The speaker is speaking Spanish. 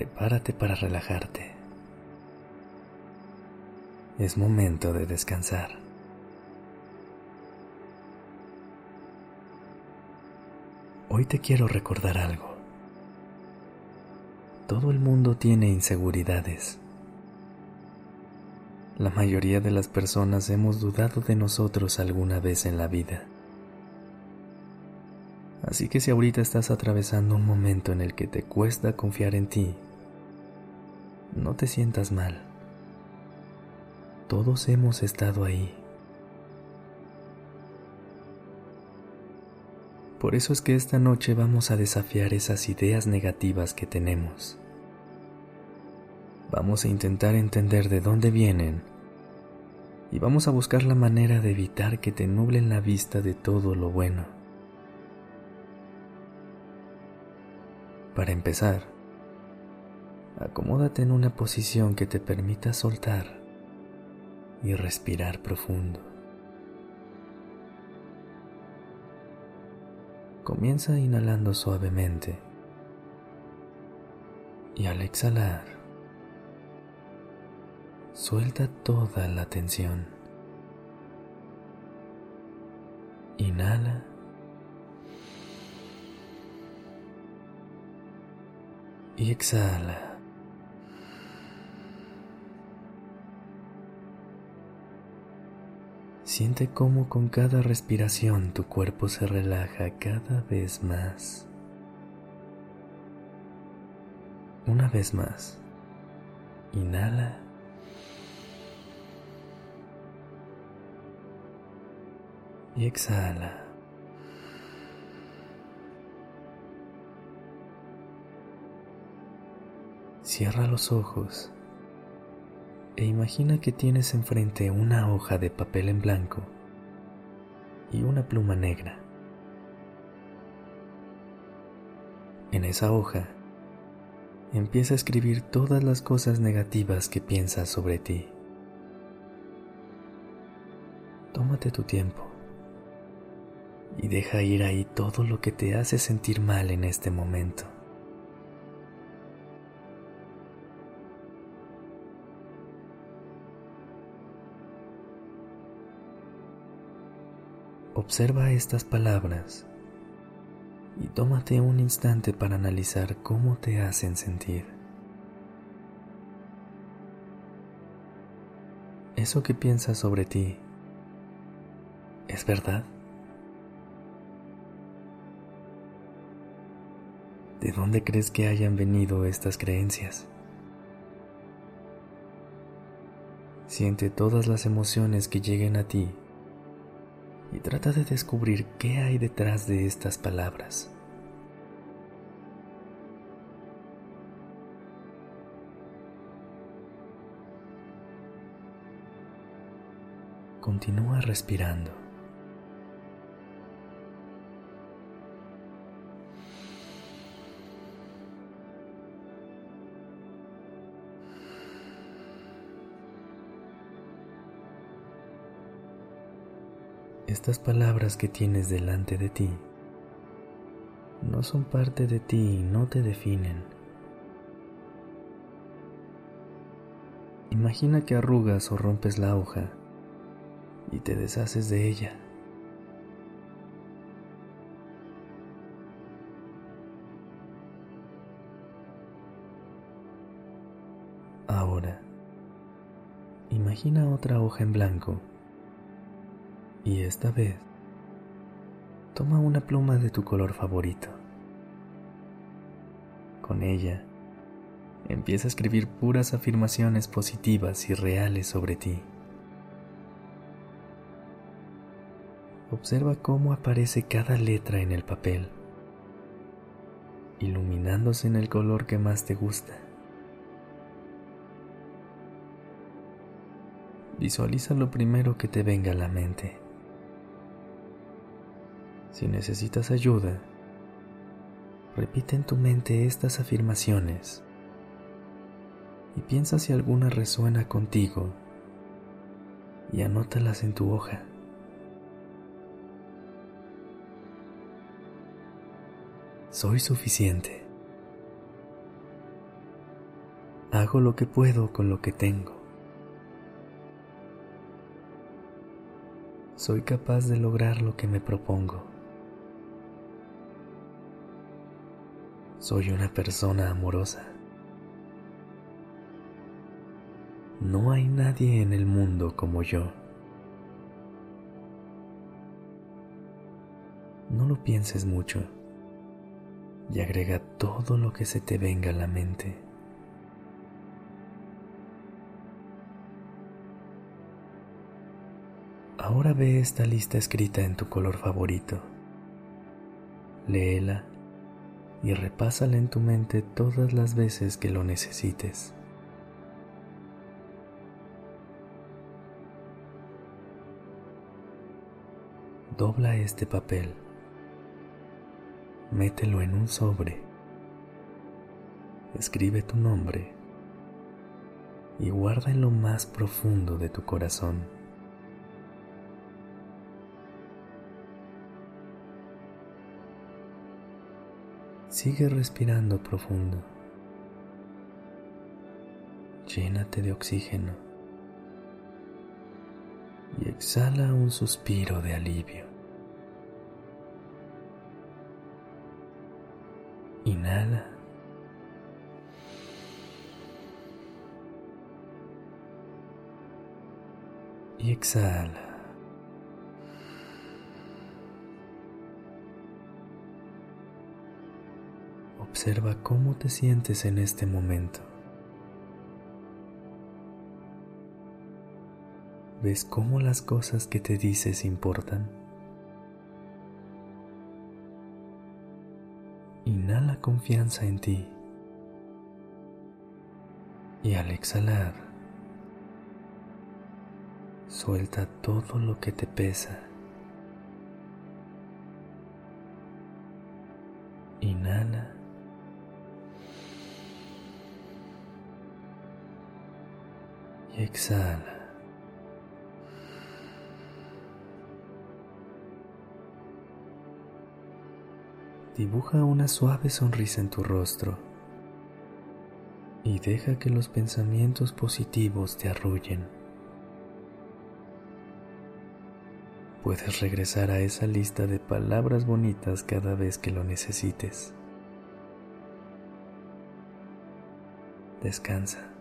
Prepárate para relajarte. Es momento de descansar. Hoy te quiero recordar algo. Todo el mundo tiene inseguridades. La mayoría de las personas hemos dudado de nosotros alguna vez en la vida. Así que si ahorita estás atravesando un momento en el que te cuesta confiar en ti, no te sientas mal. Todos hemos estado ahí. Por eso es que esta noche vamos a desafiar esas ideas negativas que tenemos. Vamos a intentar entender de dónde vienen y vamos a buscar la manera de evitar que te nublen la vista de todo lo bueno. Para empezar, acomódate en una posición que te permita soltar y respirar profundo. Comienza inhalando suavemente y al exhalar, suelta toda la tensión. Inhala. Y exhala. Siente cómo con cada respiración tu cuerpo se relaja cada vez más. Una vez más, inhala. Y exhala. Cierra los ojos e imagina que tienes enfrente una hoja de papel en blanco y una pluma negra. En esa hoja, empieza a escribir todas las cosas negativas que piensas sobre ti. Tómate tu tiempo y deja ir ahí todo lo que te hace sentir mal en este momento. Observa estas palabras y tómate un instante para analizar cómo te hacen sentir. ¿Eso que piensas sobre ti es verdad? ¿De dónde crees que hayan venido estas creencias? Siente todas las emociones que lleguen a ti y trata de descubrir qué hay detrás de estas palabras. Continúa respirando. Estas palabras que tienes delante de ti no son parte de ti y no te definen. Imagina que arrugas o rompes la hoja y te deshaces de ella. Ahora, imagina otra hoja en blanco y esta vez, toma una pluma de tu color favorito. Con ella, empieza a escribir puras afirmaciones positivas y reales sobre ti. Observa cómo aparece cada letra en el papel, iluminándose en el color que más te gusta. Visualiza lo primero que te venga a la mente. Si necesitas ayuda, repite en tu mente estas afirmaciones y piensa si alguna resuena contigo y anótalas en tu hoja. Soy suficiente. Hago lo que puedo con lo que tengo. Soy capaz de lograr lo que me propongo. Soy una persona amorosa. No hay nadie en el mundo como yo. No lo pienses mucho y agrega todo lo que se te venga a la mente. Ahora ve esta lista escrita en tu color favorito. Léela y repásala en tu mente todas las veces que lo necesites. Dobla este papel, mételo en un sobre, escribe tu nombre y guarda en lo más profundo de tu corazón. Sigue respirando profundo. Llénate de oxígeno y exhala un suspiro de alivio. Inhala. Y exhala. Observa cómo te sientes en este momento. ¿Ves cómo las cosas que te dices importan? Inhala confianza en ti. Y al exhalar, suelta todo lo que te pesa. Inhala. Y exhala. Dibuja una suave sonrisa en tu rostro y deja que los pensamientos positivos te arrullen. Puedes regresar a esa lista de palabras bonitas cada vez que lo necesites. Descansa.